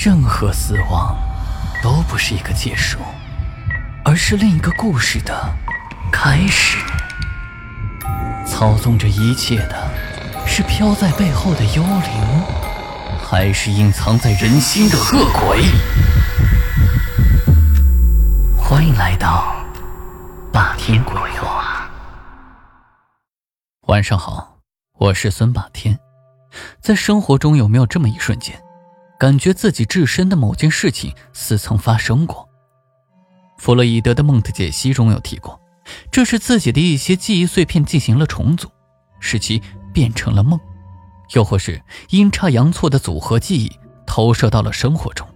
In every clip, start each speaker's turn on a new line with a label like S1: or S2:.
S1: 任何死亡都不是一个结束，而是另一个故事的开始。操纵着一切的是飘在背后的幽灵，还是隐藏在人心的恶鬼？欢迎来到霸天鬼话。晚上好，我是孙霸天。在生活中有没有这么一瞬间？感觉自己置身的某件事情似曾发生过。弗洛伊德的梦的解析中有提过，这是自己的一些记忆碎片进行了重组，使其变成了梦，又或是阴差阳错的组合记忆投射到了生活中。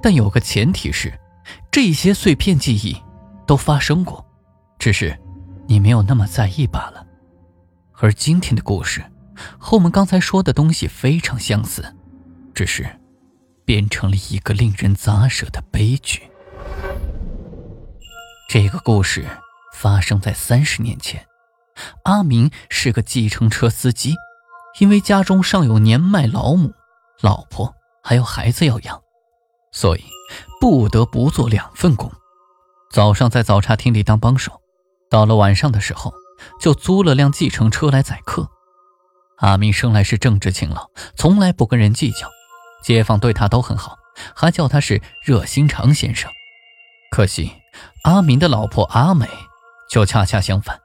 S1: 但有个前提是，这些碎片记忆都发生过，只是你没有那么在意罢了。而今天的故事和我们刚才说的东西非常相似。只是，变成了一个令人咂舌的悲剧。这个故事发生在三十年前，阿明是个计程车司机，因为家中尚有年迈老母、老婆还有孩子要养，所以不得不做两份工。早上在早茶厅里当帮手，到了晚上的时候，就租了辆计程车来载客。阿明生来是正直勤劳，从来不跟人计较。街坊对他都很好，还叫他是热心肠先生。可惜阿明的老婆阿美就恰恰相反，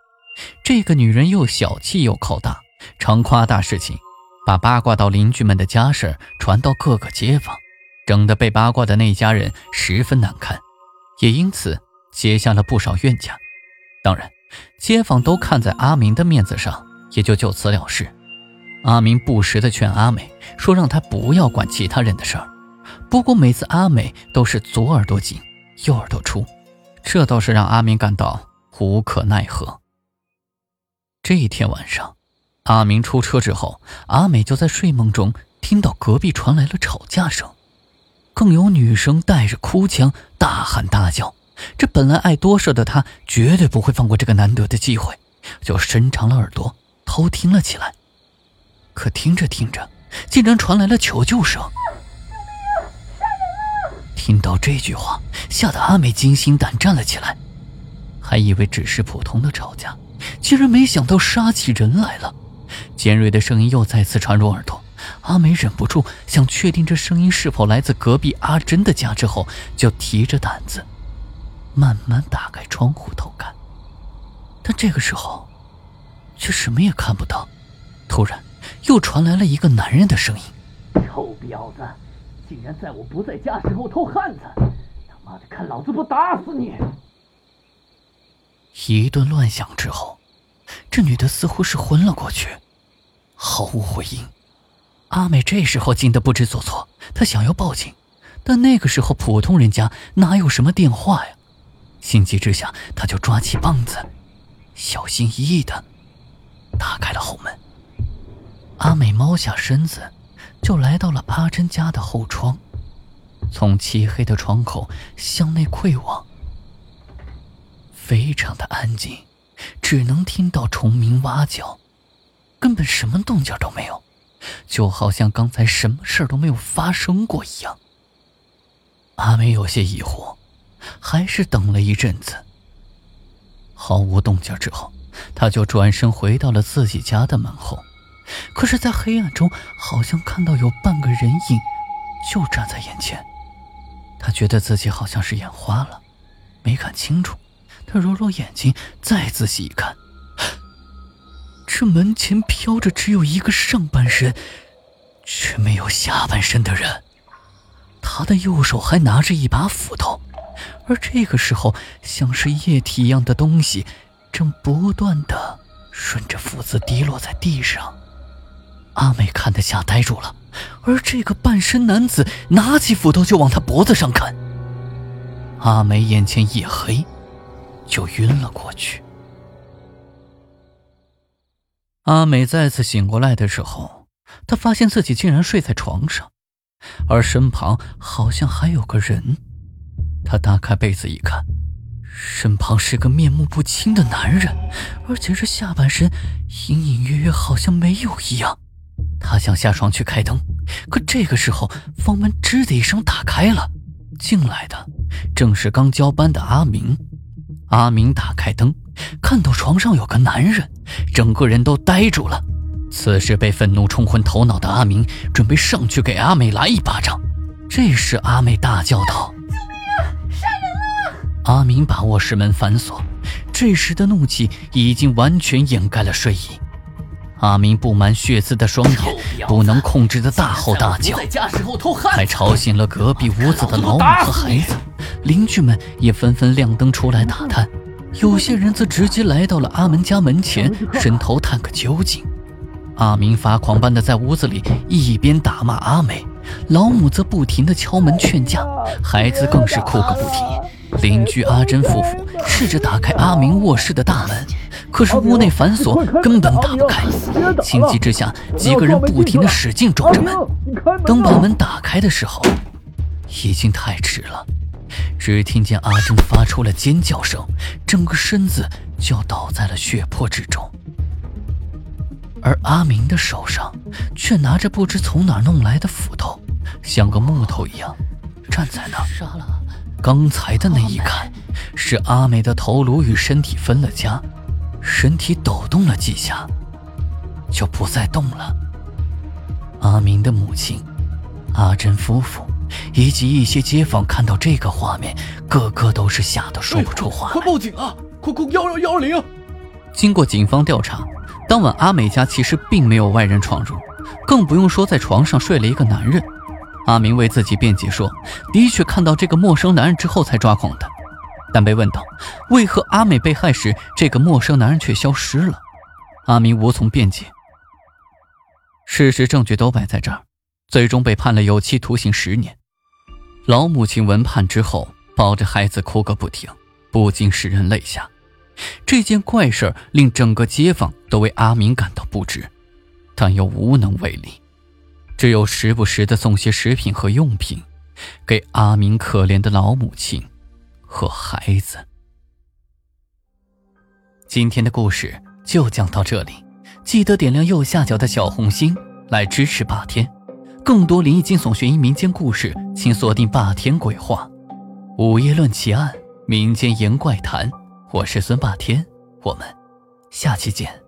S1: 这个女人又小气又口大，常夸大事情，把八卦到邻居们的家事传到各个街坊，整得被八卦的那家人十分难堪，也因此结下了不少冤家。当然，街坊都看在阿明的面子上，也就就此了事。阿明不时地劝阿美说：“让她不要管其他人的事儿。”不过每次阿美都是左耳朵进右耳朵出，这倒是让阿明感到无可奈何。这一天晚上，阿明出车之后，阿美就在睡梦中听到隔壁传来了吵架声，更有女生带着哭腔大喊大叫。这本来爱多事的她绝对不会放过这个难得的机会，就伸长了耳朵偷听了起来。可听着听着，竟然传来了求救声。听到这句话，吓得阿美惊心胆战了起来，还以为只是普通的吵架，竟然没想到杀起人来了。尖锐的声音又再次传入耳朵，阿美忍不住想确定这声音是否来自隔壁阿珍的家，之后就提着胆子，慢慢打开窗户偷看。但这个时候，却什么也看不到。突然。又传来了一个男人的声音：“
S2: 臭婊子，竟然在我不在家时候偷汉子！他妈的，看老子不打死你！”
S1: 一顿乱响之后，这女的似乎是昏了过去，毫无回应。阿美这时候惊得不知所措，她想要报警，但那个时候普通人家哪有什么电话呀？心急之下，她就抓起棒子，小心翼翼的打开了后门。阿美猫下身子，就来到了阿珍家的后窗，从漆黑的窗口向内窥望，非常的安静，只能听到虫鸣蛙叫，根本什么动静都没有，就好像刚才什么事都没有发生过一样。阿美有些疑惑，还是等了一阵子，毫无动静之后，他就转身回到了自己家的门后。可是，在黑暗中，好像看到有半个人影就站在眼前。他觉得自己好像是眼花了，没看清楚。他揉揉眼睛，再仔细一看，这门前飘着只有一个上半身，却没有下半身的人。他的右手还拿着一把斧头，而这个时候，像是液体一样的东西正不断的顺着斧子滴落在地上。阿美看得吓呆住了，而这个半身男子拿起斧头就往他脖子上砍。阿美眼前一黑，就晕了过去。阿美再次醒过来的时候，她发现自己竟然睡在床上，而身旁好像还有个人。她打开被子一看，身旁是个面目不清的男人，而且这下半身隐隐约约好像没有一样。他想下床去开灯，可这个时候房门吱的一声打开了，进来的正是刚交班的阿明。阿明打开灯，看到床上有个男人，整个人都呆住了。此时被愤怒冲昏头脑的阿明准备上去给阿美来一巴掌，这时阿美大叫道：“
S3: 救命啊！杀人了！”
S1: 阿明把卧室门反锁，这时的怒气已经完全掩盖了睡意。阿明布满血丝的双眼不能控制的大吼大叫，还吵醒了隔壁屋子的老母和孩子。邻居们也纷纷亮灯出来打探，有些人则直接来到了阿门家门前，伸头探个究竟。阿明发狂般的在屋子里一边打骂阿美，老母则不停的敲门劝架，孩子更是哭个不停。邻居阿珍夫妇试着打开阿明卧室的大门。可是屋内反锁，根本打不开。情急之下，几个人不停地使劲撞着门。等把门打开的时候，已经太迟了。只听见阿珍发出了尖叫声，整个身子就要倒在了血泊之中。而阿明的手上却拿着不知从哪弄来的斧头，像个木头一样站在那。杀了！刚才的那一砍，是阿美的头颅与身体分了家。身体抖动了几下，就不再动了。阿明的母亲、阿珍夫妇以及一些街坊看到这个画面，个个都是吓得说不出话。
S4: 快报警啊！快快幺幺幺零！
S1: 经过警方调查，当晚阿美家其实并没有外人闯入，更不用说在床上睡了一个男人。阿明为自己辩解说，的确看到这个陌生男人之后才抓狂的。但被问到为何阿美被害时，这个陌生男人却消失了，阿明无从辩解。事实证据都摆在这儿，最终被判了有期徒刑十年。老母亲闻判之后，抱着孩子哭个不停，不禁使人泪下。这件怪事令整个街坊都为阿明感到不值，但又无能为力，只有时不时的送些食品和用品，给阿明可怜的老母亲。和孩子。今天的故事就讲到这里，记得点亮右下角的小红心来支持霸天。更多灵异惊悚悬疑民间故事，请锁定霸天鬼话、午夜论奇案、民间言怪谈。我是孙霸天，我们下期见。